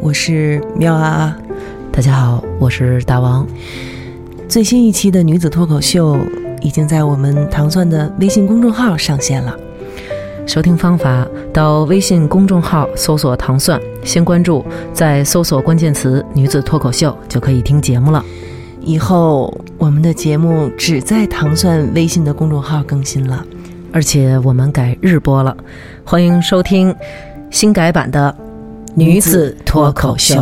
我是喵啊啊。大家好，我是大王。最新一期的女子脱口秀已经在我们糖蒜的微信公众号上线了。收听方法：到微信公众号搜索“糖蒜”，先关注，再搜索关键词“女子脱口秀”，就可以听节目了。以后我们的节目只在糖蒜微信的公众号更新了，而且我们改日播了。欢迎收听新改版的《女子脱口秀》。